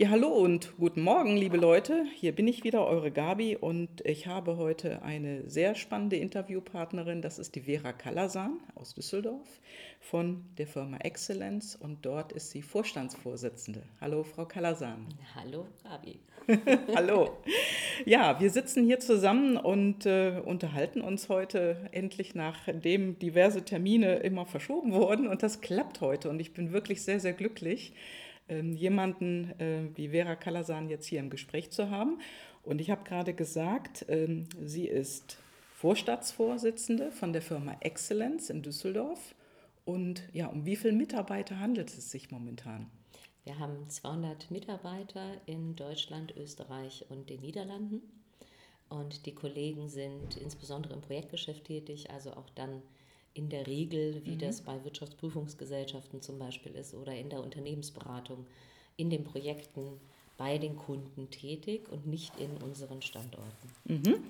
Ja, hallo und guten Morgen, liebe Leute. Hier bin ich wieder, eure Gabi, und ich habe heute eine sehr spannende Interviewpartnerin. Das ist die Vera Kalasan aus Düsseldorf von der Firma Excellence und dort ist sie Vorstandsvorsitzende. Hallo, Frau Kalasan. Hallo, Gabi. hallo. Ja, wir sitzen hier zusammen und äh, unterhalten uns heute endlich, nachdem diverse Termine immer verschoben wurden. Und das klappt heute und ich bin wirklich sehr, sehr glücklich jemanden äh, wie Vera Kalasan jetzt hier im Gespräch zu haben. Und ich habe gerade gesagt, ähm, sie ist Vorstandsvorsitzende von der Firma Excellence in Düsseldorf. Und ja, um wie viele Mitarbeiter handelt es sich momentan? Wir haben 200 Mitarbeiter in Deutschland, Österreich und den Niederlanden. Und die Kollegen sind insbesondere im Projektgeschäft tätig, also auch dann in der Regel, wie mhm. das bei Wirtschaftsprüfungsgesellschaften zum Beispiel ist oder in der Unternehmensberatung, in den Projekten bei den Kunden tätig und nicht in unseren Standorten. Mhm.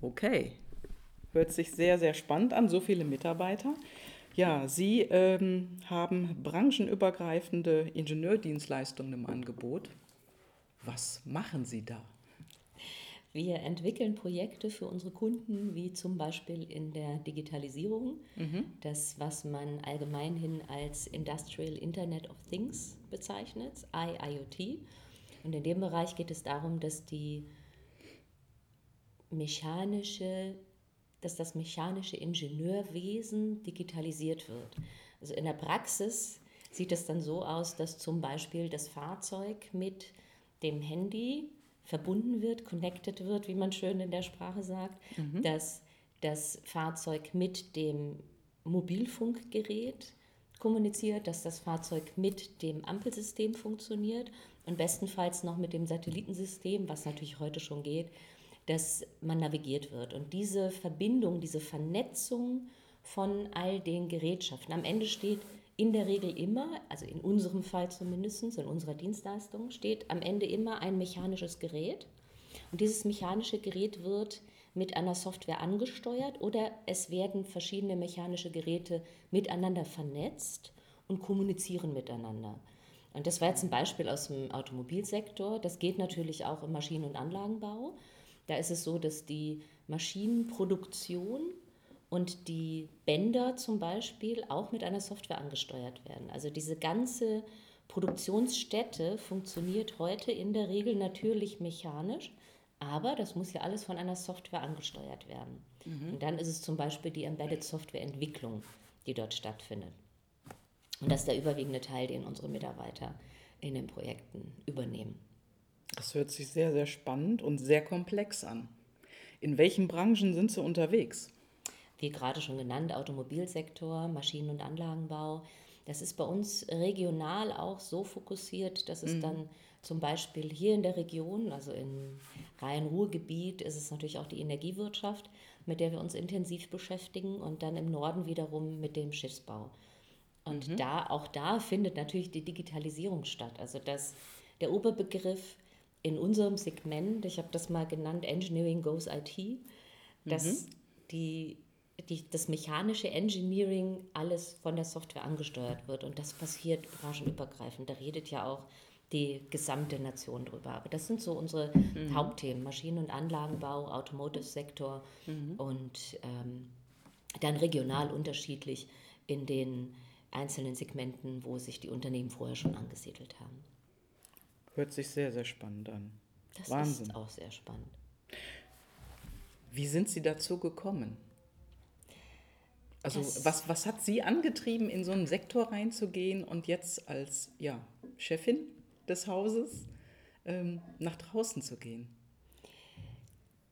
Okay, hört sich sehr, sehr spannend an, so viele Mitarbeiter. Ja, Sie ähm, haben branchenübergreifende Ingenieurdienstleistungen im Angebot. Was machen Sie da? Wir entwickeln Projekte für unsere Kunden, wie zum Beispiel in der Digitalisierung, mhm. das, was man allgemeinhin als Industrial Internet of Things bezeichnet, IIoT. Und in dem Bereich geht es darum, dass die mechanische, dass das mechanische Ingenieurwesen digitalisiert wird. Also in der Praxis sieht es dann so aus, dass zum Beispiel das Fahrzeug mit dem Handy verbunden wird, connected wird, wie man schön in der Sprache sagt, mhm. dass das Fahrzeug mit dem Mobilfunkgerät kommuniziert, dass das Fahrzeug mit dem Ampelsystem funktioniert und bestenfalls noch mit dem Satellitensystem, was natürlich heute schon geht, dass man navigiert wird. Und diese Verbindung, diese Vernetzung von all den Gerätschaften, am Ende steht in der Regel immer, also in unserem Fall zumindest, in unserer Dienstleistung, steht am Ende immer ein mechanisches Gerät. Und dieses mechanische Gerät wird mit einer Software angesteuert oder es werden verschiedene mechanische Geräte miteinander vernetzt und kommunizieren miteinander. Und das war jetzt ein Beispiel aus dem Automobilsektor. Das geht natürlich auch im Maschinen- und Anlagenbau. Da ist es so, dass die Maschinenproduktion und die Bänder zum Beispiel auch mit einer Software angesteuert werden. Also diese ganze Produktionsstätte funktioniert heute in der Regel natürlich mechanisch, aber das muss ja alles von einer Software angesteuert werden. Mhm. Und dann ist es zum Beispiel die Embedded Software Entwicklung, die dort stattfindet. Und das ist der überwiegende Teil, den unsere Mitarbeiter in den Projekten übernehmen. Das hört sich sehr, sehr spannend und sehr komplex an. In welchen Branchen sind Sie unterwegs? Wie gerade schon genannt, Automobilsektor, Maschinen- und Anlagenbau. Das ist bei uns regional auch so fokussiert, dass es mhm. dann zum Beispiel hier in der Region, also im Rhein-Ruhr-Gebiet, ist es natürlich auch die Energiewirtschaft, mit der wir uns intensiv beschäftigen und dann im Norden wiederum mit dem Schiffsbau. Und mhm. da, auch da findet natürlich die Digitalisierung statt. Also das, der Oberbegriff in unserem Segment, ich habe das mal genannt, Engineering Goes IT, dass mhm. die die, das mechanische Engineering alles von der Software angesteuert wird. Und das passiert branchenübergreifend. Da redet ja auch die gesamte Nation drüber. Aber das sind so unsere mhm. Hauptthemen: Maschinen- und Anlagenbau, Automotive-Sektor mhm. und ähm, dann regional unterschiedlich in den einzelnen Segmenten, wo sich die Unternehmen vorher schon angesiedelt haben. Hört sich sehr, sehr spannend an. Das Wahnsinn. ist auch sehr spannend. Wie sind Sie dazu gekommen? Also was, was hat Sie angetrieben, in so einen Sektor reinzugehen und jetzt als ja, Chefin des Hauses ähm, nach draußen zu gehen?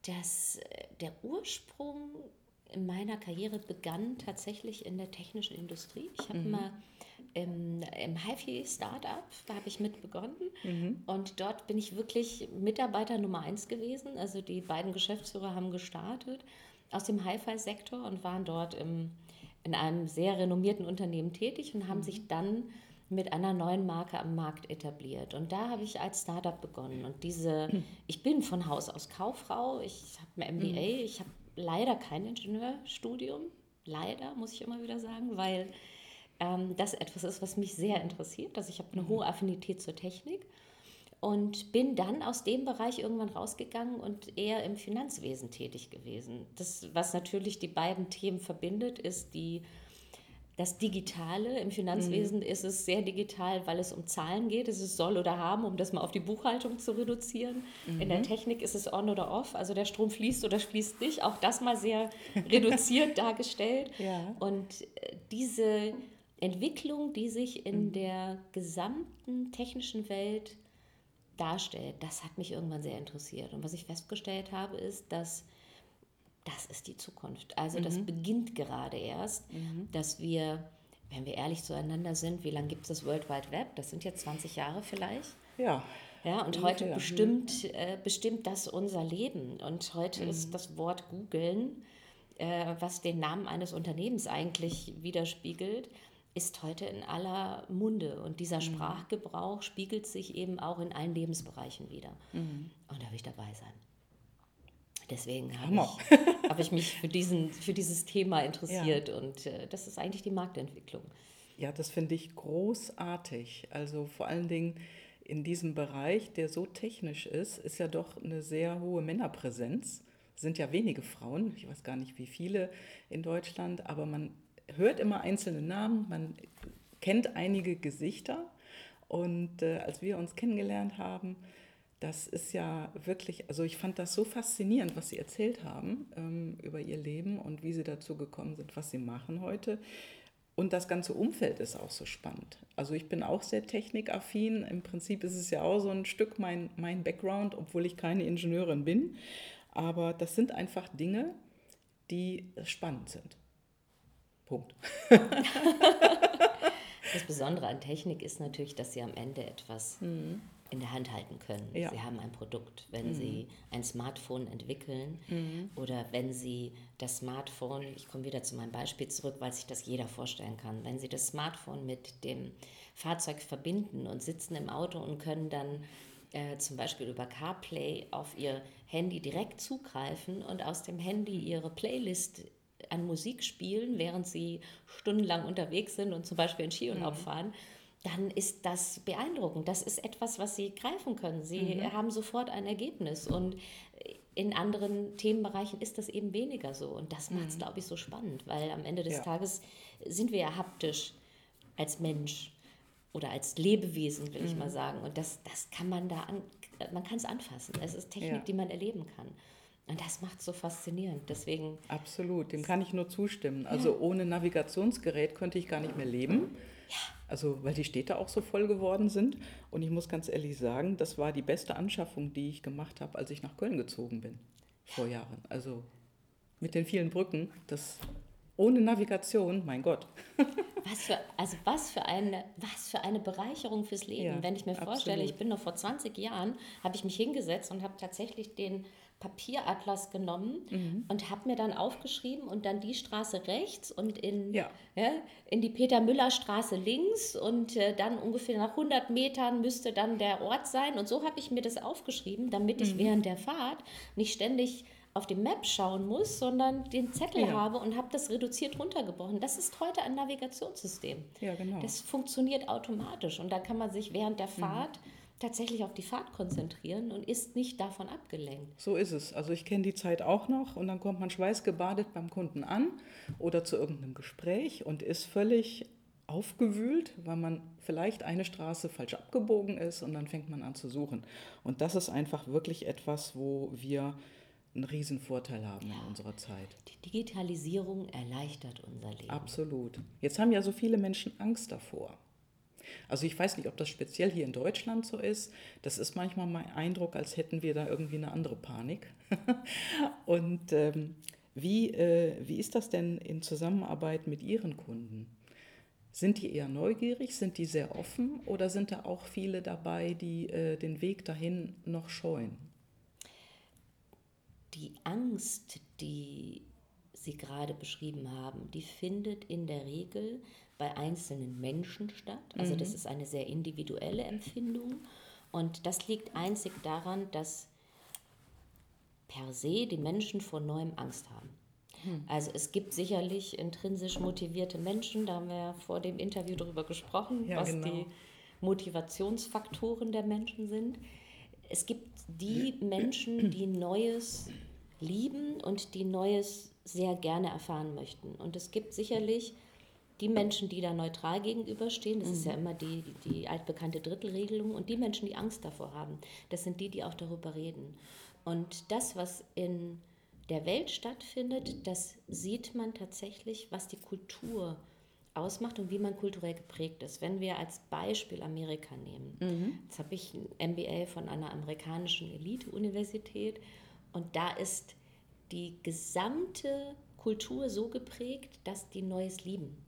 Das, äh, der Ursprung in meiner Karriere begann tatsächlich in der technischen Industrie. Ich habe mhm. mal im, im HiFi-Startup, da habe ich mit begonnen. Mhm. Und dort bin ich wirklich Mitarbeiter Nummer eins gewesen. Also die beiden Geschäftsführer haben gestartet aus dem Hi-Fi-Sektor und waren dort im in einem sehr renommierten Unternehmen tätig und haben mhm. sich dann mit einer neuen Marke am Markt etabliert. Und da habe ich als Startup begonnen. Und diese, ich bin von Haus aus Kauffrau, ich habe ein MBA, mhm. ich habe leider kein Ingenieurstudium, leider, muss ich immer wieder sagen, weil ähm, das etwas ist, was mich sehr interessiert. Also ich habe eine mhm. hohe Affinität zur Technik. Und bin dann aus dem Bereich irgendwann rausgegangen und eher im Finanzwesen tätig gewesen. Das, was natürlich die beiden Themen verbindet, ist die, das Digitale. Im Finanzwesen mhm. ist es sehr digital, weil es um Zahlen geht. Es ist soll oder haben, um das mal auf die Buchhaltung zu reduzieren. Mhm. In der mhm. Technik ist es on oder off, also der Strom fließt oder fließt nicht. Auch das mal sehr reduziert dargestellt. Ja. Und äh, diese Entwicklung, die sich in mhm. der gesamten technischen Welt darstellt, das hat mich irgendwann sehr interessiert. Und was ich festgestellt habe, ist, dass das ist die Zukunft. Also mhm. das beginnt gerade erst, mhm. dass wir, wenn wir ehrlich zueinander sind, wie lange gibt es das World Wide Web? Das sind jetzt 20 Jahre vielleicht. Ja. Ja, und heute bestimmt, äh, bestimmt das unser Leben. Und heute mhm. ist das Wort googeln, äh, was den Namen eines Unternehmens eigentlich widerspiegelt, ist heute in aller Munde und dieser mhm. Sprachgebrauch spiegelt sich eben auch in allen Lebensbereichen wieder. Mhm. Und da will ich dabei sein. Deswegen habe ich, hab ich mich für, diesen, für dieses Thema interessiert ja. und äh, das ist eigentlich die Marktentwicklung. Ja, das finde ich großartig. Also vor allen Dingen in diesem Bereich, der so technisch ist, ist ja doch eine sehr hohe Männerpräsenz. Es sind ja wenige Frauen, ich weiß gar nicht wie viele in Deutschland, aber man hört immer einzelne Namen, man kennt einige Gesichter. Und äh, als wir uns kennengelernt haben, das ist ja wirklich, also ich fand das so faszinierend, was Sie erzählt haben ähm, über Ihr Leben und wie Sie dazu gekommen sind, was Sie machen heute. Und das ganze Umfeld ist auch so spannend. Also ich bin auch sehr technikaffin. Im Prinzip ist es ja auch so ein Stück mein, mein Background, obwohl ich keine Ingenieurin bin. Aber das sind einfach Dinge, die spannend sind. Punkt. das Besondere an Technik ist natürlich, dass Sie am Ende etwas mhm. in der Hand halten können. Ja. Sie haben ein Produkt. Wenn mhm. Sie ein Smartphone entwickeln mhm. oder wenn Sie das Smartphone, ich komme wieder zu meinem Beispiel zurück, weil sich das jeder vorstellen kann, wenn Sie das Smartphone mit dem Fahrzeug verbinden und sitzen im Auto und können dann äh, zum Beispiel über CarPlay auf Ihr Handy direkt zugreifen und aus dem Handy Ihre Playlist an Musik spielen, während sie stundenlang unterwegs sind und zum Beispiel in Skiurlaub mhm. fahren, dann ist das beeindruckend. Das ist etwas, was sie greifen können. Sie mhm. haben sofort ein Ergebnis. Und in anderen Themenbereichen ist das eben weniger so. Und das macht es, mhm. glaube ich, so spannend, weil am Ende des ja. Tages sind wir ja haptisch als Mensch oder als Lebewesen, will mhm. ich mal sagen. Und das, das kann man da an, man kann es anfassen. Es ist Technik, ja. die man erleben kann. Und das macht es so faszinierend. Deswegen. Absolut, dem kann ich nur zustimmen. Also ja. ohne Navigationsgerät könnte ich gar nicht mehr leben. Ja. Also, weil die Städte auch so voll geworden sind. Und ich muss ganz ehrlich sagen, das war die beste Anschaffung, die ich gemacht habe, als ich nach Köln gezogen bin. Vor Jahren. Also mit den vielen Brücken, das ohne Navigation, mein Gott. Was für, also was für, eine, was für eine Bereicherung fürs Leben. Ja, Wenn ich mir vorstelle, absolut. ich bin noch vor 20 Jahren, habe ich mich hingesetzt und habe tatsächlich den Papieratlas genommen mhm. und habe mir dann aufgeschrieben und dann die Straße rechts und in, ja. Ja, in die Peter-Müller-Straße links und äh, dann ungefähr nach 100 Metern müsste dann der Ort sein. Und so habe ich mir das aufgeschrieben, damit ich mhm. während der Fahrt nicht ständig auf die Map schauen muss, sondern den Zettel ja. habe und habe das reduziert runtergebrochen. Das ist heute ein Navigationssystem. Ja, genau. Das funktioniert automatisch und da kann man sich während der mhm. Fahrt mhm tatsächlich auf die Fahrt konzentrieren und ist nicht davon abgelenkt. So ist es. Also ich kenne die Zeit auch noch und dann kommt man schweißgebadet beim Kunden an oder zu irgendeinem Gespräch und ist völlig aufgewühlt, weil man vielleicht eine Straße falsch abgebogen ist und dann fängt man an zu suchen. Und das ist einfach wirklich etwas, wo wir einen Riesenvorteil haben ja. in unserer Zeit. Die Digitalisierung erleichtert unser Leben. Absolut. Jetzt haben ja so viele Menschen Angst davor. Also ich weiß nicht, ob das speziell hier in Deutschland so ist. Das ist manchmal mein Eindruck, als hätten wir da irgendwie eine andere Panik. Und ähm, wie, äh, wie ist das denn in Zusammenarbeit mit Ihren Kunden? Sind die eher neugierig, sind die sehr offen oder sind da auch viele dabei, die äh, den Weg dahin noch scheuen? Die Angst, die Sie gerade beschrieben haben, die findet in der Regel bei einzelnen Menschen statt. Also mhm. das ist eine sehr individuelle Empfindung. Und das liegt einzig daran, dass per se die Menschen vor Neuem Angst haben. Mhm. Also es gibt sicherlich intrinsisch motivierte Menschen, da haben wir ja vor dem Interview darüber gesprochen, ja, was genau. die Motivationsfaktoren der Menschen sind. es gibt die Menschen, die Neues lieben und die Neues sehr gerne erfahren möchten. Und es gibt sicherlich die Menschen, die da neutral gegenüberstehen, das mhm. ist ja immer die, die altbekannte Drittelregelung, und die Menschen, die Angst davor haben, das sind die, die auch darüber reden. Und das, was in der Welt stattfindet, das sieht man tatsächlich, was die Kultur ausmacht und wie man kulturell geprägt ist. Wenn wir als Beispiel Amerika nehmen, mhm. jetzt habe ich ein MBA von einer amerikanischen Elite-Universität und da ist die gesamte Kultur so geprägt, dass die Neues lieben.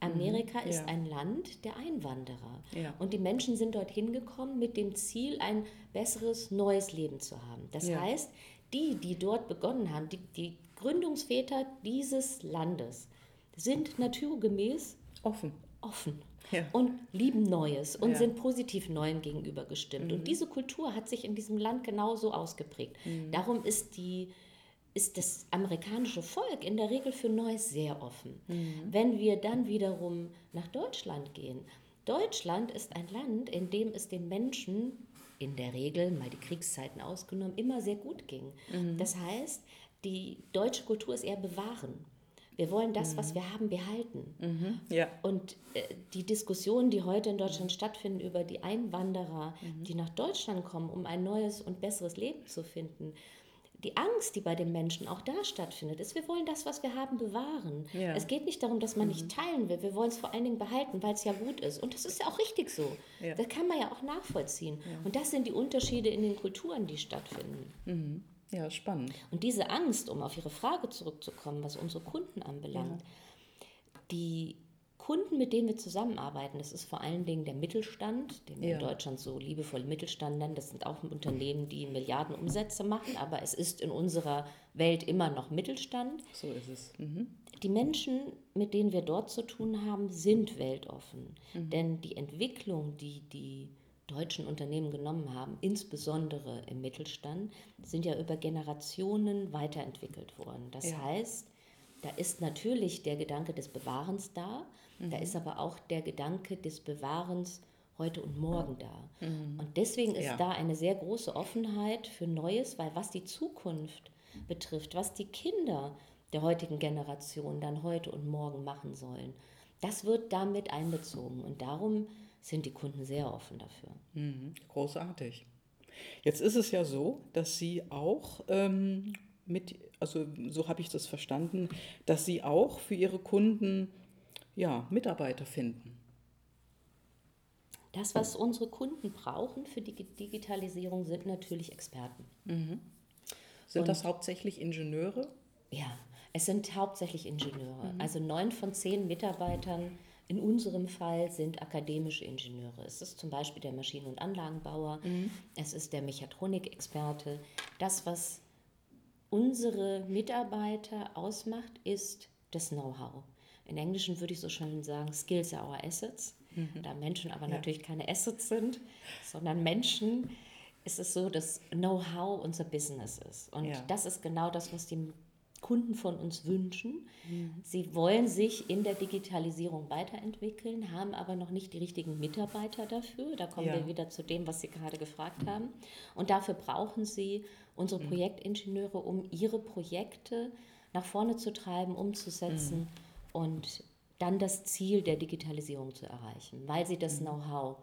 Amerika mhm, ist ein Land der Einwanderer. Ja. Und die Menschen sind dorthin gekommen mit dem Ziel, ein besseres, neues Leben zu haben. Das ja. heißt, die, die dort begonnen haben, die, die Gründungsväter dieses Landes, sind naturgemäß offen. Offen. Ja. Und lieben Neues und ja. sind positiv Neuem gegenüber gestimmt. Mhm. Und diese Kultur hat sich in diesem Land genauso ausgeprägt. Mhm. Darum ist, die, ist das amerikanische Volk in der Regel für Neues sehr offen. Mhm. Wenn wir dann wiederum nach Deutschland gehen, Deutschland ist ein Land, in dem es den Menschen in der Regel, mal die Kriegszeiten ausgenommen, immer sehr gut ging. Mhm. Das heißt, die deutsche Kultur ist eher bewahren. Wir wollen das, mhm. was wir haben, behalten. Mhm. Ja. Und äh, die Diskussionen, die heute in Deutschland stattfinden über die Einwanderer, mhm. die nach Deutschland kommen, um ein neues und besseres Leben zu finden, die Angst, die bei den Menschen auch da stattfindet, ist, wir wollen das, was wir haben, bewahren. Ja. Es geht nicht darum, dass man mhm. nicht teilen will. Wir wollen es vor allen Dingen behalten, weil es ja gut ist. Und das ist ja auch richtig so. Ja. Das kann man ja auch nachvollziehen. Ja. Und das sind die Unterschiede in den Kulturen, die stattfinden. Mhm. Ja, spannend. Und diese Angst, um auf Ihre Frage zurückzukommen, was unsere Kunden anbelangt, die Kunden, mit denen wir zusammenarbeiten, das ist vor allen Dingen der Mittelstand, den wir ja. in Deutschland so liebevoll Mittelstand nennen. Das sind auch Unternehmen, die Milliarden Umsätze machen, aber es ist in unserer Welt immer noch Mittelstand. So ist es. Mhm. Die Menschen, mit denen wir dort zu tun haben, sind weltoffen. Mhm. Denn die Entwicklung, die die deutschen Unternehmen genommen haben, insbesondere im Mittelstand, sind ja über Generationen weiterentwickelt worden. Das ja. heißt, da ist natürlich der Gedanke des Bewahrens da, Mhm. Da ist aber auch der Gedanke des Bewahrens heute und morgen da. Mhm. Und deswegen ist ja. da eine sehr große Offenheit für Neues, weil was die Zukunft betrifft, was die Kinder der heutigen Generation dann heute und morgen machen sollen, das wird damit einbezogen. Und darum sind die Kunden sehr offen dafür. Mhm. Großartig. Jetzt ist es ja so, dass Sie auch ähm, mit, also so habe ich das verstanden, dass Sie auch für Ihre Kunden ja, Mitarbeiter finden. Das, was unsere Kunden brauchen für die Digitalisierung, sind natürlich Experten. Mhm. Sind Und, das hauptsächlich Ingenieure? Ja, es sind hauptsächlich Ingenieure. Mhm. Also neun von zehn Mitarbeitern in unserem Fall sind akademische Ingenieure. Es ist zum Beispiel der Maschinen- und Anlagenbauer, mhm. es ist der Mechatronikexperte. Das, was unsere Mitarbeiter ausmacht, ist das Know-how. In Englischen würde ich so schön sagen, Skills are our assets. Mhm. Da Menschen aber ja. natürlich keine Assets sind, sondern Menschen, ist es so, dass Know-how unser Business ist. Und ja. das ist genau das, was die Kunden von uns wünschen. Mhm. Sie wollen sich in der Digitalisierung weiterentwickeln, haben aber noch nicht die richtigen Mitarbeiter dafür. Da kommen ja. wir wieder zu dem, was Sie gerade gefragt haben. Und dafür brauchen Sie unsere mhm. Projektingenieure, um ihre Projekte nach vorne zu treiben, umzusetzen. Mhm und dann das Ziel der Digitalisierung zu erreichen, weil sie das mhm. Know-how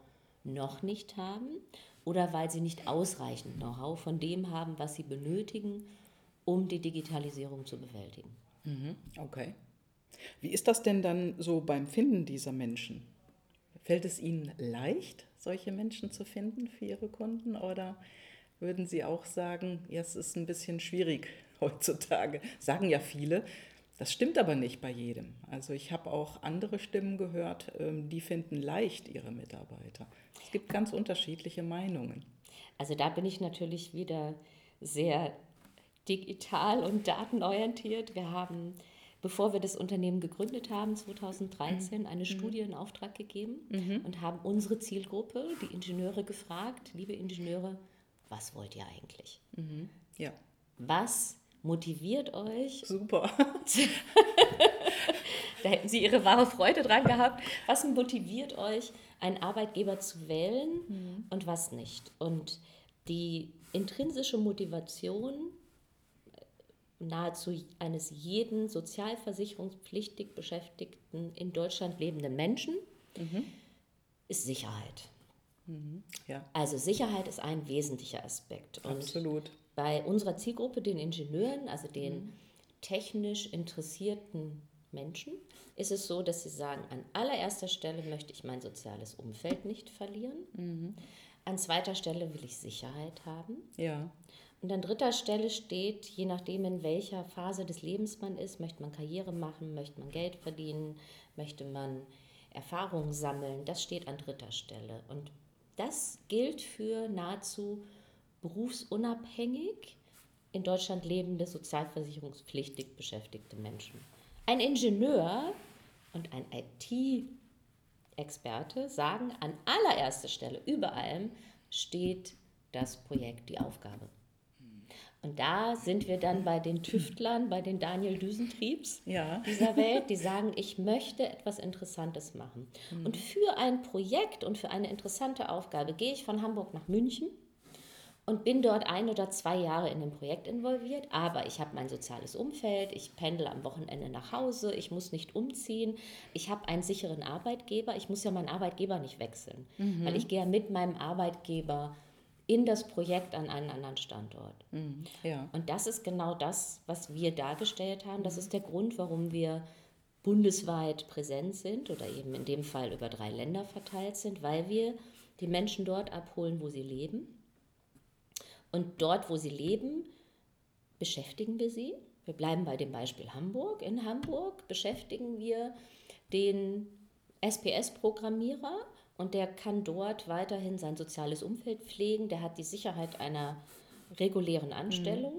noch nicht haben oder weil sie nicht ausreichend Know-how von dem haben, was sie benötigen, um die Digitalisierung zu bewältigen. Mhm. Okay. Wie ist das denn dann so beim Finden dieser Menschen? Fällt es Ihnen leicht, solche Menschen zu finden für Ihre Kunden oder würden Sie auch sagen, ja, es ist ein bisschen schwierig heutzutage? Sagen ja viele, das stimmt aber nicht bei jedem. Also ich habe auch andere Stimmen gehört, ähm, die finden leicht ihre Mitarbeiter. Es gibt ganz unterschiedliche Meinungen. Also da bin ich natürlich wieder sehr digital und datenorientiert. Wir haben, bevor wir das Unternehmen gegründet haben, 2013, eine mhm. Studie in Auftrag gegeben mhm. und haben unsere Zielgruppe, die Ingenieure, gefragt, liebe Ingenieure, was wollt ihr eigentlich? Mhm. Ja. Was motiviert euch. Super. da hätten Sie Ihre wahre Freude dran gehabt. Was motiviert euch, einen Arbeitgeber zu wählen mhm. und was nicht? Und die intrinsische Motivation nahezu eines jeden sozialversicherungspflichtig Beschäftigten in Deutschland lebenden Menschen mhm. ist Sicherheit. Mhm. Ja. Also Sicherheit ist ein wesentlicher Aspekt. Und Absolut. Bei unserer Zielgruppe, den Ingenieuren, also den mhm. technisch interessierten Menschen, ist es so, dass sie sagen, an allererster Stelle möchte ich mein soziales Umfeld nicht verlieren. Mhm. An zweiter Stelle will ich Sicherheit haben. Ja. Und an dritter Stelle steht, je nachdem, in welcher Phase des Lebens man ist, möchte man Karriere machen, möchte man Geld verdienen, möchte man Erfahrungen sammeln. Das steht an dritter Stelle. Und das gilt für nahezu berufsunabhängig in Deutschland lebende sozialversicherungspflichtig beschäftigte Menschen. Ein Ingenieur und ein IT-Experte sagen, an allererster Stelle, über allem, steht das Projekt, die Aufgabe. Und da sind wir dann bei den Tüftlern, bei den Daniel Düsentriebs ja. dieser Welt, die sagen, ich möchte etwas Interessantes machen. Mhm. Und für ein Projekt und für eine interessante Aufgabe gehe ich von Hamburg nach München und bin dort ein oder zwei Jahre in dem Projekt involviert. Aber ich habe mein soziales Umfeld, ich pendle am Wochenende nach Hause, ich muss nicht umziehen, ich habe einen sicheren Arbeitgeber, ich muss ja meinen Arbeitgeber nicht wechseln, mhm. weil ich gehe mit meinem Arbeitgeber in das Projekt an einen anderen Standort. Mhm, ja. Und das ist genau das, was wir dargestellt haben. Das ist der Grund, warum wir bundesweit präsent sind oder eben in dem Fall über drei Länder verteilt sind, weil wir die Menschen dort abholen, wo sie leben. Und dort, wo sie leben, beschäftigen wir sie. Wir bleiben bei dem Beispiel Hamburg. In Hamburg beschäftigen wir den SPS-Programmierer und der kann dort weiterhin sein soziales Umfeld pflegen. Der hat die Sicherheit einer regulären Anstellung.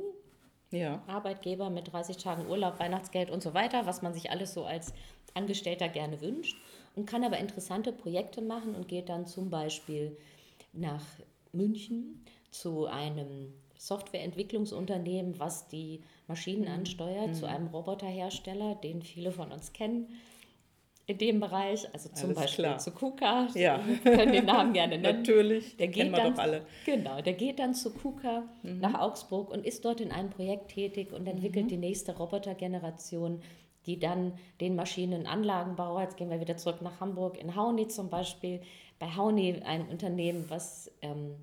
Mhm. Ja. Arbeitgeber mit 30 Tagen Urlaub, Weihnachtsgeld und so weiter, was man sich alles so als Angestellter gerne wünscht. Und kann aber interessante Projekte machen und geht dann zum Beispiel nach München zu einem Softwareentwicklungsunternehmen, was die Maschinen mhm. ansteuert, mhm. zu einem Roboterhersteller, den viele von uns kennen in dem Bereich, also zum Alles Beispiel klar. zu KUKA, ja. wir können den Namen gerne nennen. Natürlich, der geht kennen wir dann, doch alle. Genau, der geht dann zu KUKA mhm. nach Augsburg und ist dort in einem Projekt tätig und entwickelt mhm. die nächste Robotergeneration, die dann den Maschinenanlagenbauer, jetzt gehen wir wieder zurück nach Hamburg, in Hauni zum Beispiel, bei Hauni, ein Unternehmen, was ähm,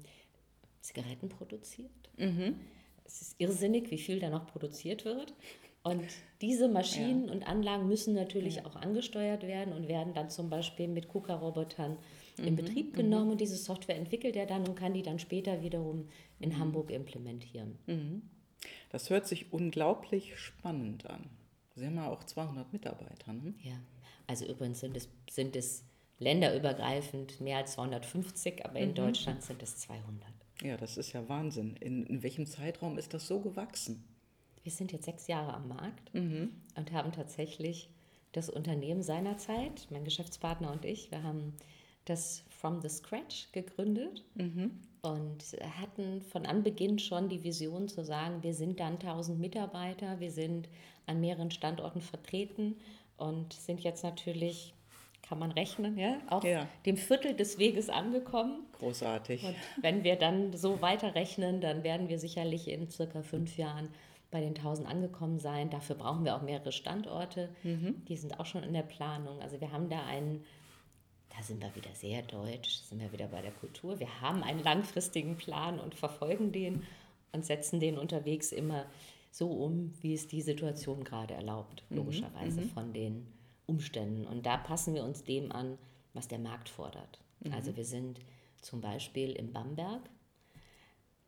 Zigaretten produziert. Mhm. Es ist irrsinnig, wie viel da noch produziert wird. Und diese Maschinen ja. und Anlagen müssen natürlich ja. auch angesteuert werden und werden dann zum Beispiel mit KUKA-Robotern mhm. in Betrieb mhm. genommen. Mhm. Und diese Software entwickelt er dann und kann die dann später wiederum in mhm. Hamburg implementieren. Mhm. Das hört sich unglaublich spannend an. Sie haben ja auch 200 Mitarbeiter. Ne? Ja, also übrigens sind es, sind es länderübergreifend mehr als 250, aber in mhm. Deutschland sind es 200. Ja, das ist ja Wahnsinn. In, in welchem Zeitraum ist das so gewachsen? wir sind jetzt sechs Jahre am Markt mhm. und haben tatsächlich das Unternehmen seinerzeit, mein Geschäftspartner und ich, wir haben das From the Scratch gegründet mhm. und hatten von Anbeginn schon die Vision zu sagen, wir sind dann 1000 Mitarbeiter, wir sind an mehreren Standorten vertreten und sind jetzt natürlich kann man rechnen, ja, auf ja. dem Viertel des Weges angekommen. Großartig. Und wenn wir dann so weiterrechnen, dann werden wir sicherlich in circa fünf Jahren bei den 1000 angekommen sein. Dafür brauchen wir auch mehrere Standorte. Mhm. Die sind auch schon in der Planung. Also wir haben da einen, da sind wir wieder sehr deutsch, sind wir wieder bei der Kultur. Wir haben einen langfristigen Plan und verfolgen den und setzen den unterwegs immer so um, wie es die Situation gerade erlaubt, mhm. logischerweise mhm. von den Umständen. Und da passen wir uns dem an, was der Markt fordert. Mhm. Also wir sind zum Beispiel in Bamberg,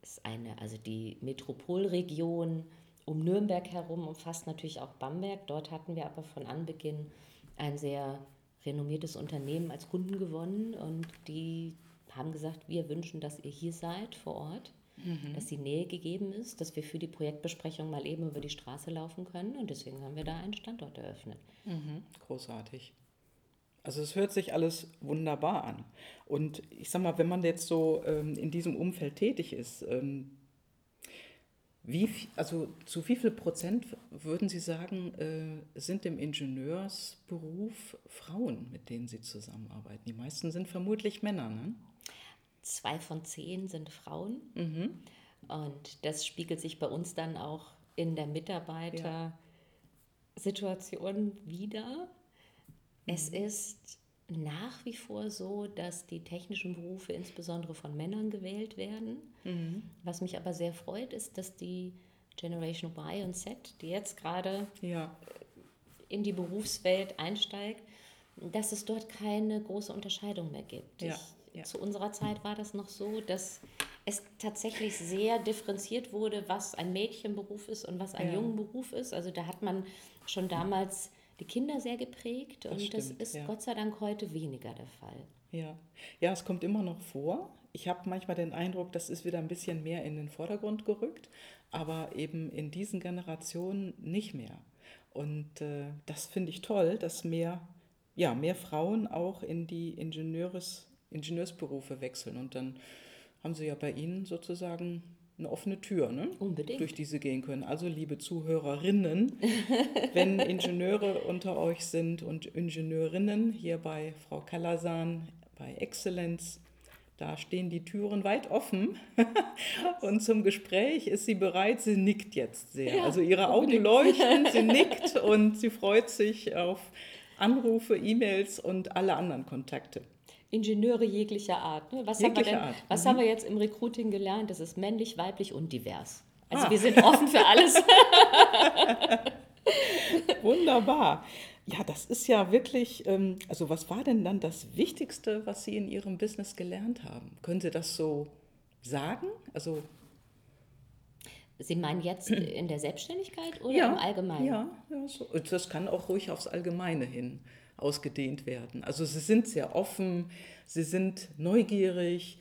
ist eine, also die Metropolregion um Nürnberg herum umfasst natürlich auch Bamberg. Dort hatten wir aber von Anbeginn ein sehr renommiertes Unternehmen als Kunden gewonnen und die haben gesagt, wir wünschen, dass ihr hier seid vor Ort, mhm. dass die Nähe gegeben ist, dass wir für die Projektbesprechung mal eben über die Straße laufen können und deswegen haben wir da einen Standort eröffnet. Mhm. Großartig. Also es hört sich alles wunderbar an. Und ich sag mal, wenn man jetzt so ähm, in diesem Umfeld tätig ist, ähm, wie, also zu wie viel Prozent würden Sie sagen, äh, sind im Ingenieursberuf Frauen, mit denen Sie zusammenarbeiten? Die meisten sind vermutlich Männer, ne? Zwei von zehn sind Frauen. Mhm. Und das spiegelt sich bei uns dann auch in der Mitarbeitersituation wieder. Es Mhm. ist nach wie vor so, dass die technischen Berufe insbesondere von Männern gewählt werden. Mhm. Was mich aber sehr freut, ist, dass die Generation Y und Z, die jetzt gerade Ja, in die Berufswelt einsteigt, dass es dort keine große Unterscheidung mehr gibt. Ja, Ich, ja. Zu unserer Zeit war das noch so, dass es tatsächlich sehr differenziert wurde, was ein Mädchenberuf ist und was ein Ja. Jungenberuf ist. Also da hat man schon damals die Kinder sehr geprägt und das, stimmt, ist ja. Gott sei Dank heute weniger der Fall. ja. Ja, es kommt immer noch vor. Ich habe manchmal den Eindruck, das ist wieder ein bisschen mehr in den Vordergrund gerückt, aber eben in diesen Generationen nicht mehr. Und äh, das finde ich toll, dass mehr, ja, mehr Frauen auch in die Ingenieurs, Ingenieursberufe wechseln. Und dann haben sie ja bei Ihnen sozusagen eine offene Tür, ne? Unbedingt. durch die sie gehen können. Also liebe Zuhörerinnen, wenn Ingenieure unter euch sind und Ingenieurinnen hier bei Frau Kalasan bei Exzellenz, da stehen die Türen weit offen und zum Gespräch ist sie bereit. Sie nickt jetzt sehr. Ja, also ihre Augen unbedingt. leuchten, sie nickt und sie freut sich auf Anrufe, E-Mails und alle anderen Kontakte. Ingenieure jeglicher Art. Ne? Was, haben wir, Jeglicher denn, Art, was mhm. haben wir jetzt im Recruiting gelernt? Das ist männlich, weiblich und divers. Also Ah. wir sind offen für alles. Wunderbar. Ja, das ist ja wirklich, ähm, also was war denn dann das Wichtigste, was Sie in Ihrem Business gelernt haben? Können Sie das so sagen? Also Sie meinen jetzt in der Selbstständigkeit oder im Allgemeinen? Ja, ja so. Das kann auch ruhig aufs Allgemeine hin ausgedehnt werden. Also Sie sind sehr offen, Sie sind neugierig,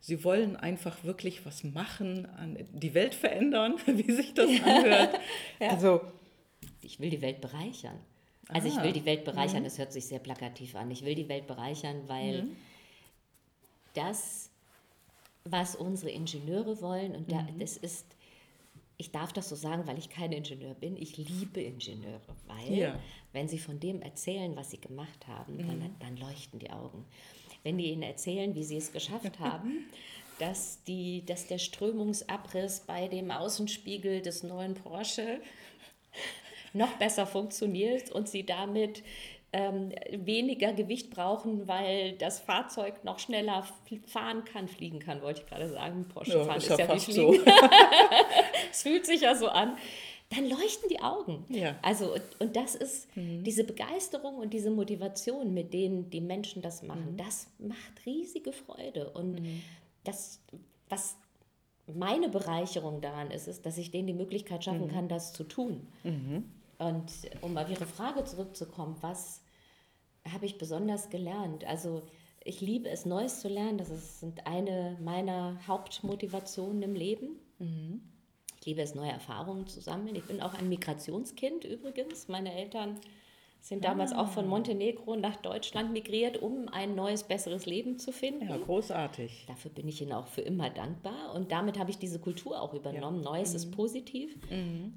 Sie wollen einfach wirklich was machen, an die Welt verändern, wie sich das anhört. Also Ich will die Welt bereichern. Also ich Ah. will die Welt bereichern, das hört sich sehr plakativ an. Ich will die Welt bereichern, weil das, was unsere Ingenieure wollen, und da, das ist, ich darf das so sagen, weil ich kein Ingenieur bin, ich liebe Ingenieure, weil Ja. wenn sie von dem erzählen, was sie gemacht haben, dann, dann leuchten die Augen. Wenn die ihnen erzählen, wie sie es geschafft haben, dass, die, dass der Strömungsabriss bei dem Außenspiegel des neuen Porsche noch besser funktioniert und sie damit ähm, weniger Gewicht brauchen, weil das Fahrzeug noch schneller fahren kann, fliegen kann, wollte ich gerade sagen. Porsche ja, fahren ist ist, ja nicht fast so. fliegen. Es fühlt sich ja so an. Dann leuchten die Augen. Ja. Also, und, und das ist diese Begeisterung und diese Motivation, mit denen die Menschen das machen, das macht riesige Freude. Und das, was meine Bereicherung daran ist, ist, dass ich denen die Möglichkeit schaffen kann, das zu tun. Und um auf Ihre Frage zurückzukommen, was habe ich besonders gelernt? Also ich liebe es, Neues zu lernen. Das ist, eine meiner Hauptmotivationen im Leben. Ich liebe es, neue Erfahrungen zu sammeln. Ich bin auch ein Migrationskind übrigens. Meine Eltern sind damals auch von Montenegro nach Deutschland migriert, um ein neues, besseres Leben zu finden. ja, großartig. Dafür bin ich Ihnen auch für immer dankbar. Und damit habe ich diese Kultur auch übernommen. Neues ist positiv.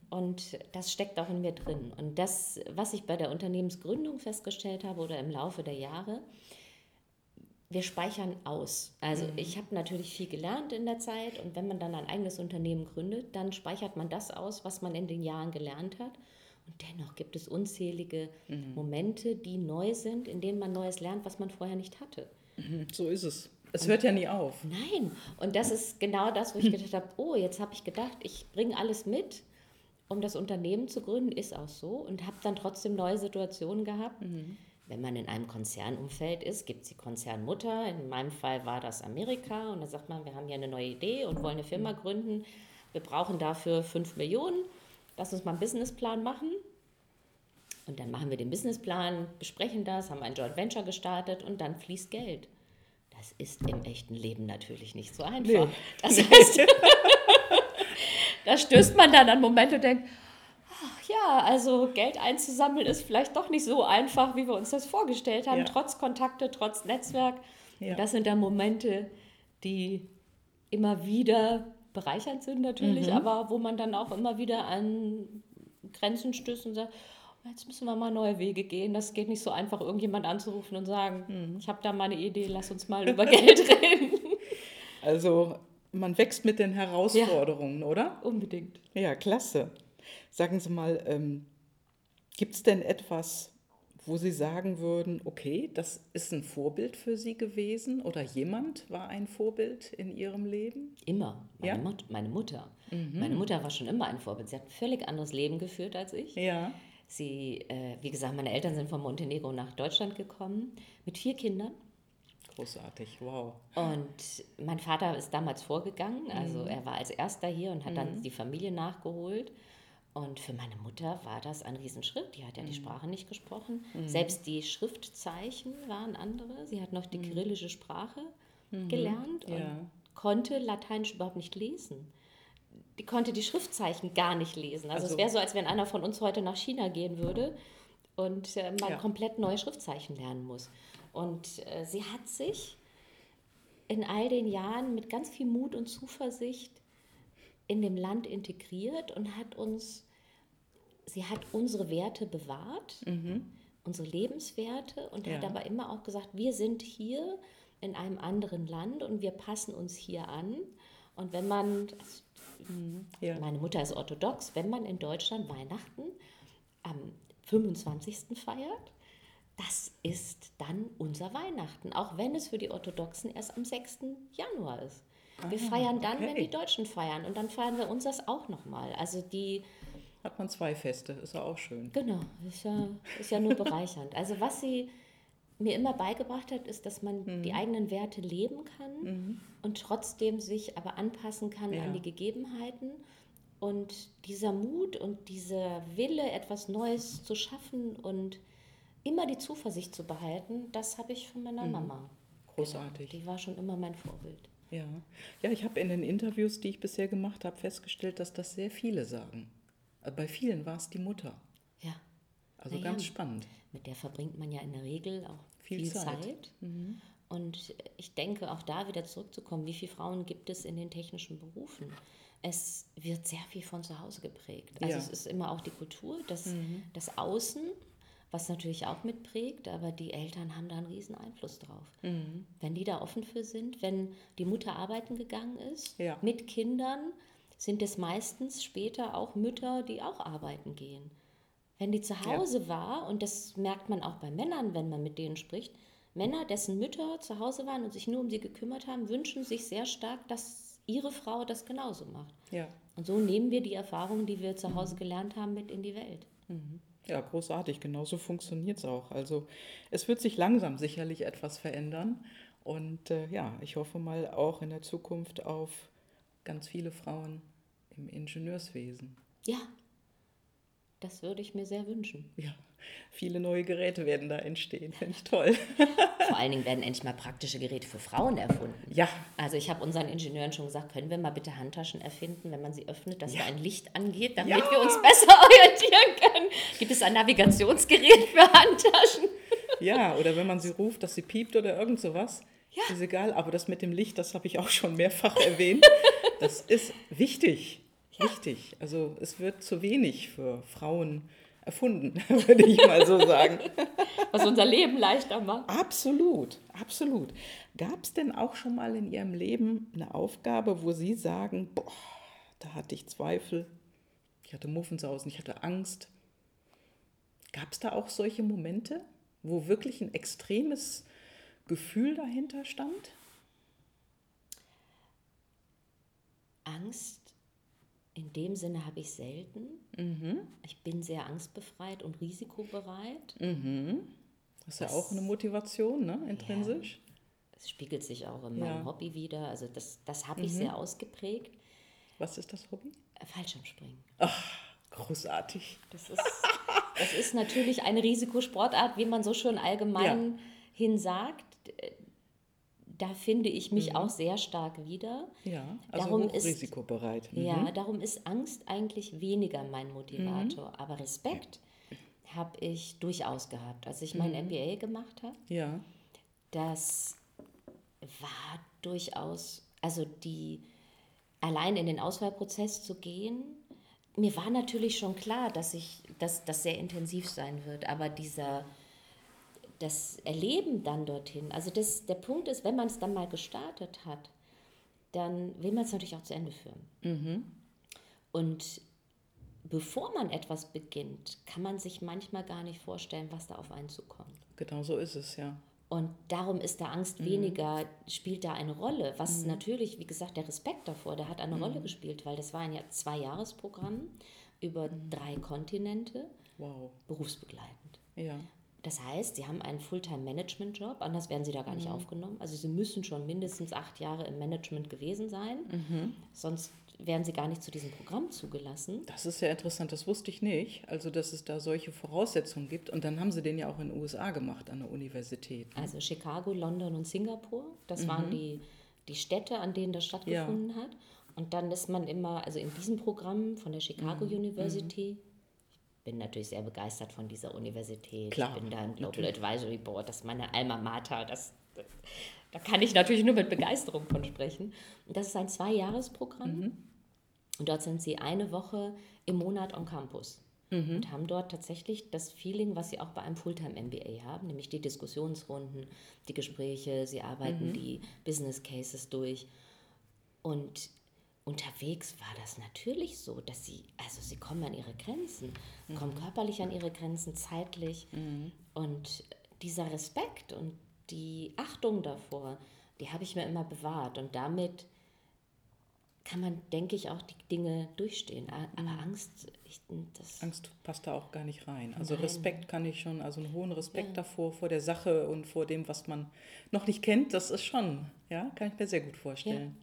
Und das steckt auch in mir drin. Und das, was ich bei der Unternehmensgründung festgestellt habe oder im Laufe der Jahre, wir speichern aus. Also ich habe natürlich viel gelernt in der Zeit und wenn man dann ein eigenes Unternehmen gründet, dann speichert man das aus, was man in den Jahren gelernt hat. Und dennoch gibt es unzählige Momente, die neu sind, in denen man Neues lernt, was man vorher nicht hatte. So ist es. Es hört ja nie auf. Nein, und das ist genau das, wo ich gedacht habe, oh, jetzt habe ich gedacht, ich bringe alles mit, um das Unternehmen zu gründen, ist auch so und habe dann trotzdem neue Situationen gehabt. Wenn man in einem Konzernumfeld ist, gibt es die Konzernmutter. In meinem Fall war das Amerika und da sagt man, wir haben hier eine neue Idee und wollen eine Firma gründen. Wir brauchen dafür 5 Millionen. Lass uns mal einen Businessplan machen. Und dann machen wir den Businessplan, besprechen das, haben ein Joint Venture gestartet und dann fließt Geld. Das ist im echten Leben natürlich nicht so einfach. Nee. Das heißt, da stößt man dann an Momente und denkt, ach ja, also Geld einzusammeln ist vielleicht doch nicht so einfach, wie wir uns das vorgestellt haben, Ja. trotz Kontakte, trotz Netzwerk. Ja. Das sind dann Momente, die immer wieder bereichernd sind natürlich, Mhm. aber wo man dann auch immer wieder an Grenzen stößt und sagt, "Oh, jetzt müssen wir mal neue Wege gehen. Das geht nicht so einfach, irgendjemand anzurufen und sagen, Mhm. ich habe da mal eine Idee, lass uns mal über Geld reden. Also man wächst mit den Herausforderungen, ja, oder? Unbedingt. Ja, klasse. Sagen Sie mal, ähm, gibt es denn etwas, wo Sie sagen würden, okay, das ist ein Vorbild für Sie gewesen oder jemand war ein Vorbild in Ihrem Leben? Immer. Meine, ja? Mut meine Mutter. Mhm. Meine Mutter war schon immer ein Vorbild. Sie hat ein völlig anderes Leben geführt als ich. Ja. Sie, äh, wie gesagt, meine Eltern sind von Montenegro nach Deutschland gekommen mit vier Kindern. Großartig, wow. Und mein Vater ist damals vorgegangen, also mhm. er war als erster hier und hat mhm. dann die Familie nachgeholt. Und für meine Mutter war das ein Riesenschritt. Die hat ja mhm. die Sprache nicht gesprochen. Mhm. Selbst die Schriftzeichen waren andere. Sie hat noch die mhm. kyrillische Sprache mhm. gelernt und ja. konnte Lateinisch überhaupt nicht lesen. Die konnte die Schriftzeichen gar nicht lesen. Also, also es wäre so, als wenn einer von uns heute nach China gehen würde und äh, mal ja. komplett neue Schriftzeichen lernen muss. Und äh, sie hat sich in all den Jahren mit ganz viel Mut und Zuversicht in dem Land integriert und hat uns, sie hat unsere Werte bewahrt, mhm. unsere Lebenswerte und ja. hat aber immer auch gesagt, wir sind hier in einem anderen Land und wir passen uns hier an. Und wenn man, also, ja. meine Mutter ist orthodox, wenn man in Deutschland Weihnachten am 25. feiert, das ist dann unser Weihnachten, auch wenn es für die Orthodoxen erst am 6. Januar ist. Wir ah, feiern dann, okay. wenn die Deutschen feiern und dann feiern wir uns das auch nochmal. Also die... Hat man zwei Feste, ist ja auch schön. Genau, ist ja, ist ja nur bereichernd. Also was sie mir immer beigebracht hat, ist, dass man mhm. die eigenen Werte leben kann mhm. und trotzdem sich aber anpassen kann ja. an die Gegebenheiten. Und dieser Mut und dieser Wille, etwas Neues zu schaffen und immer die Zuversicht zu behalten, das habe ich von meiner mhm. Mama. Großartig. Die war schon immer mein Vorbild. Ja, ja ich habe in den Interviews, die ich bisher gemacht habe, festgestellt, dass das sehr viele sagen. Äh, bei vielen war es die Mutter. Ja. Also ja, ganz spannend. Mit der verbringt man ja in der Regel auch viel, viel Zeit. Zeit. Mhm. Und ich denke, auch da wieder zurückzukommen, wie viele Frauen gibt es in den technischen Berufen? Es wird sehr viel von zu Hause geprägt. Also ja. es ist immer auch die Kultur, das, mhm. das Außen was natürlich auch mitprägt, aber die Eltern haben da einen riesen Einfluss drauf. Mhm. Wenn die da offen für sind, wenn die Mutter arbeiten gegangen ist, ja. mit Kindern, sind es meistens später auch Mütter, die auch arbeiten gehen. Wenn die zu Hause ja. war, und das merkt man auch bei Männern, wenn man mit denen spricht, Männer, dessen Mütter zu Hause waren und sich nur um sie gekümmert haben, wünschen sich sehr stark, dass ihre Frau das genauso macht. Ja. Und so nehmen wir die Erfahrungen, die wir zu Hause gelernt haben, mit in die Welt. Mhm. Ja, großartig. Genauso funktioniert es auch. Also es wird sich langsam sicherlich etwas verändern. Und äh, ja, ich hoffe mal auch in der Zukunft auf ganz viele Frauen im Ingenieurswesen. Ja, das würde ich mir sehr wünschen. Ja, viele neue Geräte werden da entstehen. Finde ich toll. Vor allen Dingen werden endlich mal praktische Geräte für Frauen erfunden. Ja. Also ich habe unseren Ingenieuren schon gesagt, können wir mal bitte Handtaschen erfinden, wenn man sie öffnet, dass ja. da ein Licht angeht, damit ja. wir uns besser orientieren können. Gibt es ein Navigationsgerät für Handtaschen? Ja, oder wenn man sie ruft, dass sie piept oder irgend sowas. Ja. Ist egal, aber das mit dem Licht, das habe ich auch schon mehrfach erwähnt. Das ist wichtig. Wichtig. Also es wird zu wenig für Frauen erfunden, würde ich mal so sagen. Was unser Leben leichter macht. Absolut, absolut. Gab es denn auch schon mal in Ihrem Leben eine Aufgabe, wo Sie sagen, boah, da hatte ich Zweifel, ich hatte Muffensausen, ich hatte Angst. Gab es da auch solche Momente, wo wirklich ein extremes Gefühl dahinter stand? Angst in dem Sinne habe ich selten. Mhm. Ich bin sehr angstbefreit und risikobereit. Mhm. Das ist das, ja auch eine Motivation, ne? intrinsisch. Ja, es spiegelt sich auch in meinem ja. Hobby wieder. Also das, das habe ich mhm. sehr ausgeprägt. Was ist das Hobby? Äh, Fallschirmspringen. Ach, großartig. Das ist, das ist natürlich eine Risikosportart, wie man so schön allgemein ja. hin sagt da finde ich mich mhm. auch sehr stark wieder. Ja, also darum ist, risikobereit. Mhm. Ja, darum ist Angst eigentlich weniger mein Motivator. Mhm. Aber Respekt habe ich durchaus gehabt. Als ich mein MBA mhm. gemacht habe, ja. das war durchaus, also die allein in den Auswahlprozess zu gehen, mir war natürlich schon klar, dass ich, dass das sehr intensiv sein wird, aber dieser das Erleben dann dorthin, also das, der Punkt ist, wenn man es dann mal gestartet hat, dann will man es natürlich auch zu Ende führen. Mhm. Und bevor man etwas beginnt, kann man sich manchmal gar nicht vorstellen, was da auf einen zukommt. Genau so ist es, ja. Und darum ist da Angst weniger, spielt da eine Rolle. Was natürlich, wie gesagt, der Respekt davor, der hat eine Rolle gespielt, weil das war ein Zwei-Jahres-Programm über drei Kontinente, Wow. berufsbegleitend. Ja. Das heißt, sie haben einen Fulltime-Management-Job, anders werden sie da gar nicht aufgenommen. Also sie müssen schon mindestens acht Jahre im Management gewesen sein, sonst werden sie gar nicht zu diesem Programm zugelassen. Das ist ja interessant, das wusste ich nicht. Also, dass es da solche Voraussetzungen gibt. Und dann haben sie den ja auch in den USA gemacht, an der Universität. Also Chicago, London und Singapur, das waren die, die Städte, an denen das stattgefunden hat. Und dann ist man immer, also in diesem Programm von der Chicago University, ich bin natürlich sehr begeistert von dieser Universität. Klar, ich bin da im Global Advisory Board, das ist meine Alma Mater, das, da kann ich natürlich nur mit Begeisterung von sprechen. Und das ist ein Zwei-Jahres-Programm. Und dort sind sie eine Woche im Monat on Campus. Und haben dort tatsächlich das Feeling, was sie auch bei einem Fulltime-MBA haben, nämlich die Diskussionsrunden, die Gespräche, sie arbeiten die Business Cases durch. Und unterwegs war das natürlich so, dass sie, also sie kommen an ihre Grenzen, kommen körperlich an ihre Grenzen, zeitlich. Und dieser Respekt und die Achtung davor, die habe ich mir immer bewahrt. Und damit kann man, denke ich, auch die Dinge durchstehen. Aber Angst, ich, das, Angst passt da auch gar nicht rein. Also Nein. Respekt kann ich schon, also einen hohen Respekt davor, vor der Sache und vor dem, was man noch nicht kennt, das ist schon, ja, kann ich mir sehr gut vorstellen.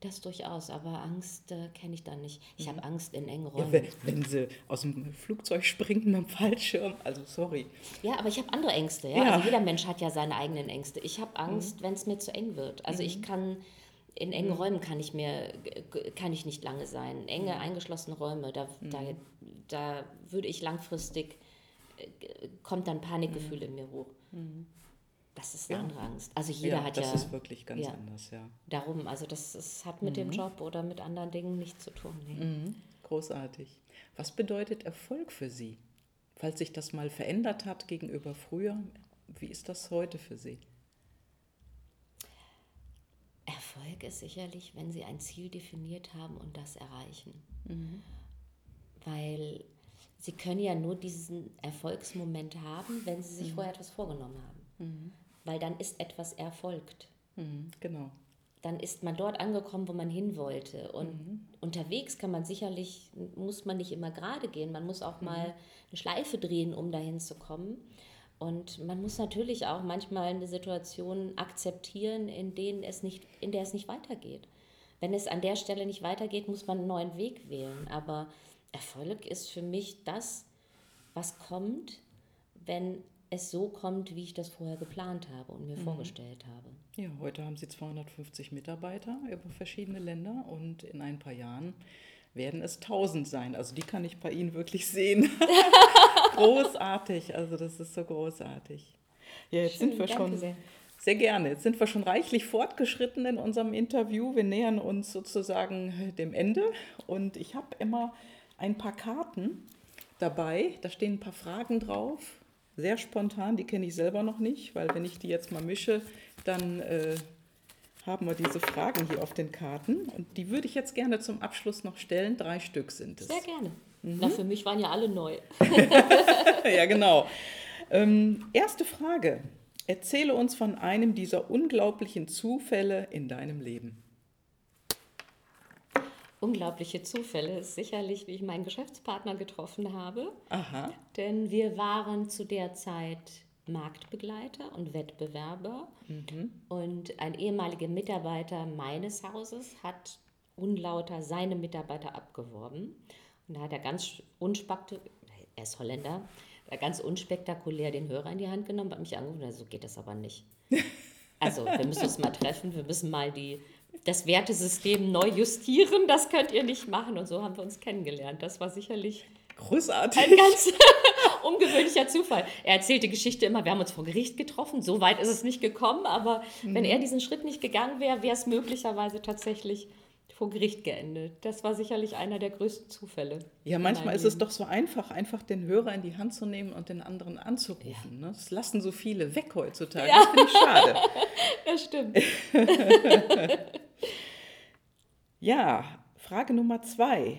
Das durchaus. Aber Angst äh, kenne ich dann nicht. Ich habe Angst in engen Ja, Räumen. wenn, wenn sie aus dem Flugzeug springen mit dem Fallschirm, also sorry. Ja, aber ich habe andere Ängste. Ja? Ja. Also jeder Mensch hat ja seine eigenen Ängste. Ich habe Angst, wenn es mir zu eng wird. Also ich kann in engen Räumen kann ich mir kann ich nicht lange sein. Enge eingeschlossene Räume, da, da, da würde ich langfristig äh, kommt dann Panikgefühl in mir hoch. Das ist eine Ja. andere Angst. Also jeder ja, hat das ja ist wirklich ganz ja. anders, ja. darum, also das, das hat mit dem Job oder mit anderen Dingen nichts zu tun. Nee. Mhm. Großartig. Was bedeutet Erfolg für Sie? Falls sich das mal verändert hat gegenüber früher, wie ist das heute für Sie? Erfolg ist sicherlich, wenn Sie ein Ziel definiert haben und das erreichen. Weil Sie können ja nur diesen Erfolgsmoment haben, wenn Sie sich vorher etwas vorgenommen haben. Weil dann ist etwas erfolgt. Mhm, genau. Dann ist man dort angekommen, wo man hin wollte. Und unterwegs kann man sicherlich, muss man nicht immer gerade gehen. Man muss auch mal eine Schleife drehen, um dahin zu kommen. Und man muss natürlich auch manchmal eine Situation akzeptieren, in, denen es nicht, in der es nicht weitergeht. Wenn es an der Stelle nicht weitergeht, muss man einen neuen Weg wählen. Aber Erfolg ist für mich das, was kommt, wenn es so kommt, wie ich das vorher geplant habe und mir vorgestellt habe. Ja, heute haben Sie 250 Mitarbeiter über verschiedene Länder und in ein paar Jahren werden es 1000 sein. Also die kann ich bei Ihnen wirklich sehen. großartig, also das ist so großartig. Ja, jetzt Schön, sind wir schon sehr. sehr gerne. Jetzt sind wir schon reichlich fortgeschritten in unserem Interview. Wir nähern uns sozusagen dem Ende und ich habe immer ein paar Karten dabei. Da stehen ein paar Fragen drauf. Sehr spontan, die kenne ich selber noch nicht, weil wenn ich die jetzt mal mische, dann äh, haben wir diese Fragen hier auf den Karten. Und die würde ich jetzt gerne zum Abschluss noch stellen. Drei Stück sind es. Sehr gerne. Na, für mich waren ja alle neu. ja, genau. Ähm, erste Frage. Erzähle uns von einem dieser unglaublichen Zufälle in deinem Leben. Unglaubliche Zufälle ist sicherlich, wie ich meinen Geschäftspartner getroffen habe. Aha. Denn wir waren zu der Zeit Marktbegleiter und Wettbewerber. Und ein ehemaliger Mitarbeiter meines Hauses hat unlauter seine Mitarbeiter abgeworben. Und da hat er ganz unspektakulär, er ist Holländer, er ganz unspektakulär den Hörer in die Hand genommen, hat mich angerufen, also so geht das aber nicht. Also, wir müssen uns mal treffen, wir müssen mal die, das Wertesystem neu justieren, das könnt ihr nicht machen. Und so haben wir uns kennengelernt. Das war sicherlich Großartig. ein ganz ungewöhnlicher Zufall. Er erzählt die Geschichte immer, wir haben uns vor Gericht getroffen. So weit ist es nicht gekommen, aber wenn er diesen Schritt nicht gegangen wäre, wäre es möglicherweise tatsächlich vor Gericht geendet. Das war sicherlich einer der größten Zufälle. Ja, manchmal ist es doch so einfach, einfach den Hörer in die Hand zu nehmen und den anderen anzurufen. Ne? Das lassen so viele weg heutzutage. Das finde ich schade. Das stimmt. Ja, Frage Nummer zwei.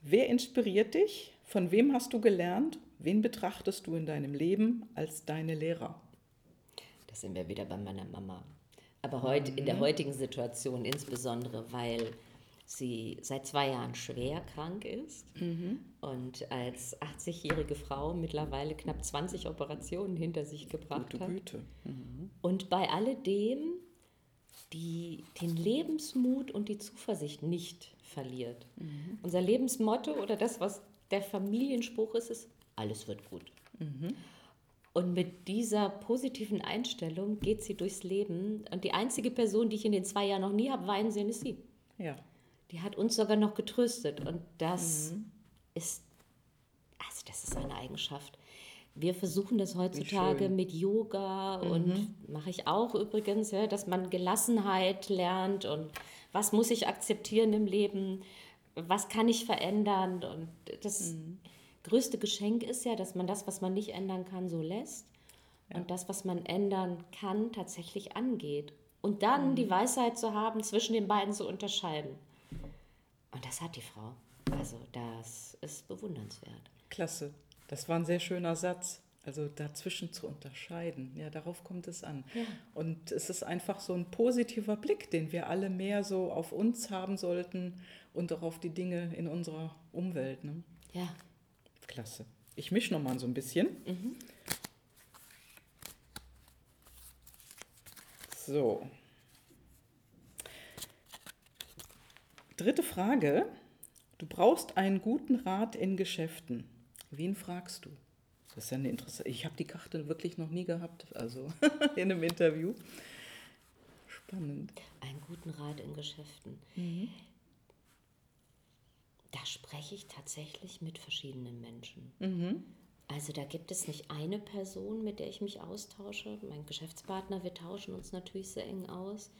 Wer inspiriert dich? Von wem hast du gelernt? Wen betrachtest du in deinem Leben als deine Lehrer? Da sind wir wieder bei meiner Mama. Aber heute, in der heutigen Situation insbesondere, weil sie seit zwei Jahren schwer krank ist und als 80-jährige Frau mittlerweile knapp 20 Operationen hinter sich gebracht Gute hat. Güte. Und bei alledem die, den Lebensmut und die Zuversicht nicht verliert. Unser Lebensmotto oder das, was der Familienspruch ist, ist, alles wird gut. Und mit dieser positiven Einstellung geht sie durchs Leben. Und die einzige Person, die ich in den zwei Jahren noch nie habe weinen sehen, ist sie. Ja. Die hat uns sogar noch getröstet. Und das ist, also das ist eine Eigenschaft. Wir versuchen das heutzutage mit Yoga und mache ich auch übrigens, ja, dass man Gelassenheit lernt und was muss ich akzeptieren im Leben, was kann ich verändern. Und das größte Geschenk ist ja, dass man das, was man nicht ändern kann, so lässt und das, was man ändern kann, tatsächlich angeht. Und dann die Weisheit zu haben, zwischen den beiden zu unterscheiden. Und das hat die Frau. Also das ist bewundernswert. Klasse. Das war ein sehr schöner Satz. Also dazwischen zu unterscheiden. Ja, darauf kommt es an. Und es ist einfach so ein positiver Blick, den wir alle mehr so auf uns haben sollten und auch auf die Dinge in unserer Umwelt. Ne? Ja, Klasse. Ich mische nochmal so ein bisschen. So. Dritte Frage. Du brauchst einen guten Rat in Geschäften. Wen fragst du? Das ist ja eine interessante. Ich habe die Karte wirklich noch nie gehabt, also in einem Interview. Spannend. einen guten Rat in Geschäften. Da spreche ich tatsächlich mit verschiedenen Menschen. Also da gibt es nicht eine Person, mit der ich mich austausche. Mein Geschäftspartner, wir tauschen uns natürlich sehr eng aus.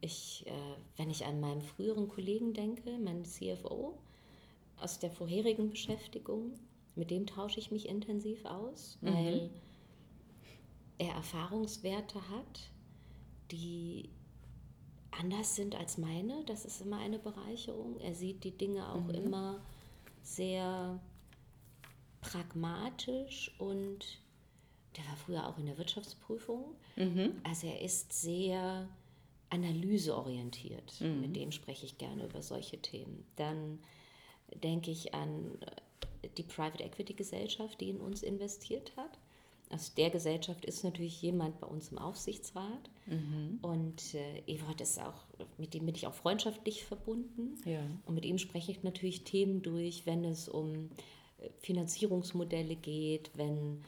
Ich, äh, wenn ich an meinen früheren Kollegen denke, meinen CFO aus der vorherigen Beschäftigung, mit dem tausche ich mich intensiv aus, weil er Erfahrungswerte hat, die anders sind als meine. Das ist immer eine Bereicherung. Er sieht die Dinge auch immer sehr pragmatisch und der war früher auch in der Wirtschaftsprüfung. Also er ist sehr analyseorientiert. Mit dem spreche ich gerne über solche Themen. Dann denke ich an die Private Equity Gesellschaft, die in uns investiert hat. Aus der Gesellschaft ist natürlich jemand bei uns im Aufsichtsrat. Und äh, Evert ist auch, mit dem bin ich auch freundschaftlich verbunden. Ja. Und mit ihm spreche ich natürlich Themen durch, wenn es um äh, Finanzierungsmodelle geht, wenn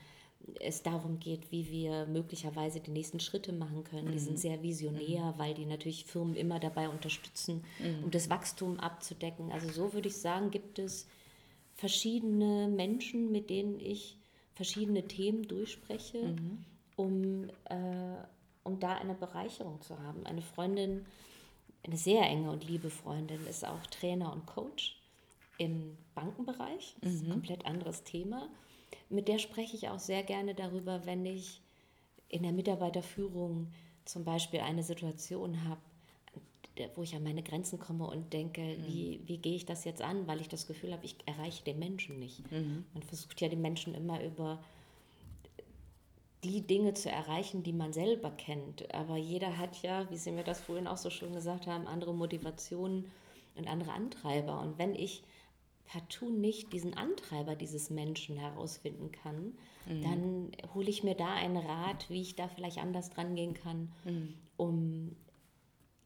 es darum geht, wie wir möglicherweise die nächsten Schritte machen können. Die sind sehr visionär, weil die natürlich Firmen immer dabei unterstützen, um das Wachstum abzudecken. Also so würde ich sagen, gibt es verschiedene Menschen, mit denen ich verschiedene Themen durchspreche, um, äh, um da eine Bereicherung zu haben. Eine Freundin, eine sehr enge und liebe Freundin, ist auch Trainer und Coach im Bankenbereich. Das ist ein komplett anderes Thema. Mit der spreche ich auch sehr gerne darüber, wenn ich in der Mitarbeiterführung zum Beispiel eine Situation habe, wo ich an meine Grenzen komme und denke, wie, wie gehe ich das jetzt an, weil ich das Gefühl habe, ich erreiche den Menschen nicht. Man versucht ja die Menschen immer über die Dinge zu erreichen, die man selber kennt. Aber jeder hat ja, wie Sie mir das vorhin auch so schön gesagt haben, andere Motivationen und andere Antreiber. Und wenn ich partout nicht diesen Antreiber dieses Menschen herausfinden kann, dann hole ich mir da einen Rat, wie ich da vielleicht anders dran gehen kann, um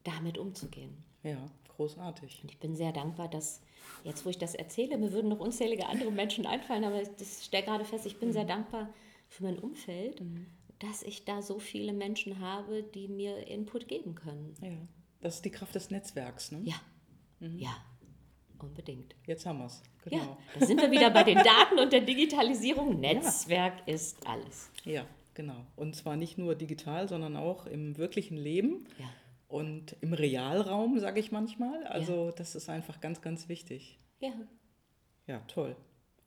damit umzugehen. Ja, großartig. Und ich bin sehr dankbar, dass jetzt, wo ich das erzähle, mir würden noch unzählige andere Menschen einfallen, aber ich stelle gerade fest, ich bin sehr dankbar für mein Umfeld, dass ich da so viele Menschen habe, die mir Input geben können. Ja, das ist die Kraft des Netzwerks. Ne? Ja, ja, unbedingt. Jetzt haben wir es. Ja, Genau. da sind wir wieder bei den Daten und der Digitalisierung. Netzwerk ist alles. Ja, genau. Und zwar nicht nur digital, sondern auch im wirklichen Leben Ja. Und im Realraum, sage ich manchmal. Also das ist einfach ganz, ganz wichtig. Ja, Ja, toll.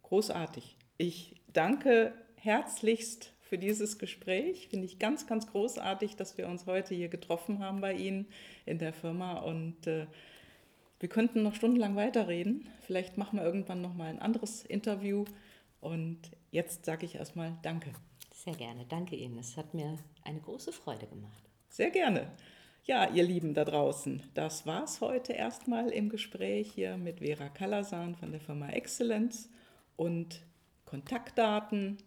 Großartig. Ich danke herzlichst für dieses Gespräch. Finde ich ganz, ganz großartig, dass wir uns heute hier getroffen haben bei Ihnen in der Firma. Und äh, Wir könnten noch stundenlang weiterreden. Vielleicht machen wir irgendwann noch mal ein anderes Interview. Und jetzt sage ich erstmal Danke. Sehr gerne. Danke Ihnen. Es hat mir eine große Freude gemacht. Sehr gerne. Ja, ihr Lieben da draußen, das war's heute erstmal im Gespräch hier mit Vera Kalasan von der Firma Excellence und Kontaktdaten,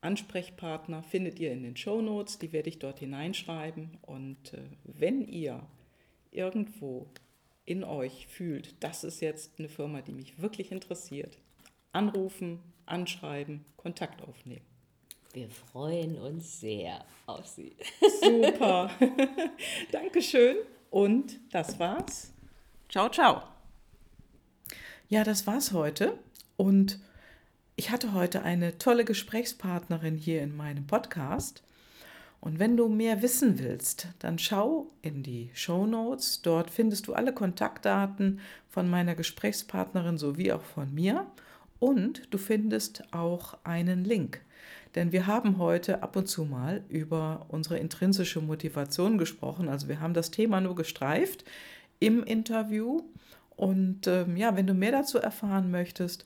Ansprechpartner findet ihr in den Show Notes, die werde ich dort hineinschreiben und äh, wenn ihr irgendwo in euch fühlt, das ist jetzt eine Firma, die mich wirklich interessiert, anrufen, anschreiben, Kontakt aufnehmen. Wir freuen uns sehr auf Sie. Super. Dankeschön. Und das war's. Ciao, ciao. Ja, das war's heute. Und ich hatte heute eine tolle Gesprächspartnerin hier in meinem Podcast. Und wenn du mehr wissen willst, dann schau in die Show Notes. Dort findest du alle Kontaktdaten von meiner Gesprächspartnerin sowie auch von mir. Und du findest auch einen Link denn wir haben heute ab und zu mal über unsere intrinsische Motivation gesprochen. Also wir haben das Thema nur gestreift im Interview. Und ähm, ja, wenn du mehr dazu erfahren möchtest,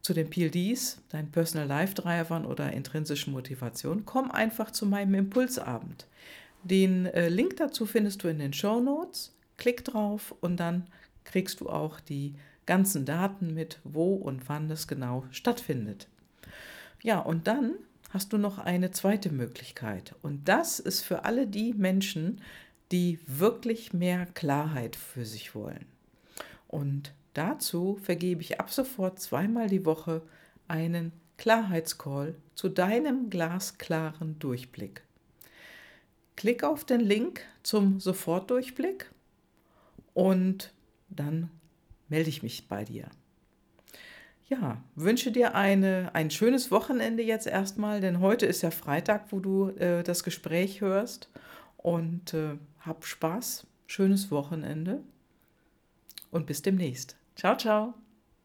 zu den PLDs, deinen Personal Life Drivern oder intrinsischen Motivation, komm einfach zu meinem Impulsabend. Den äh, Link dazu findest du in den Show Notes. Klick drauf und dann kriegst du auch die ganzen Daten mit, wo und wann es genau stattfindet. Ja, und dann hast du noch eine zweite Möglichkeit. Und das ist für alle die Menschen, die wirklich mehr Klarheit für sich wollen. Und dazu vergebe ich ab sofort zweimal die Woche einen Klarheitscall zu deinem glasklaren Durchblick. Klick auf den Link zum Sofortdurchblick und dann melde ich mich bei dir ja, wünsche dir eine, ein schönes Wochenende jetzt erstmal, denn heute ist ja Freitag, wo du äh, das Gespräch hörst. Und äh, hab Spaß, schönes Wochenende und bis demnächst. Ciao, ciao.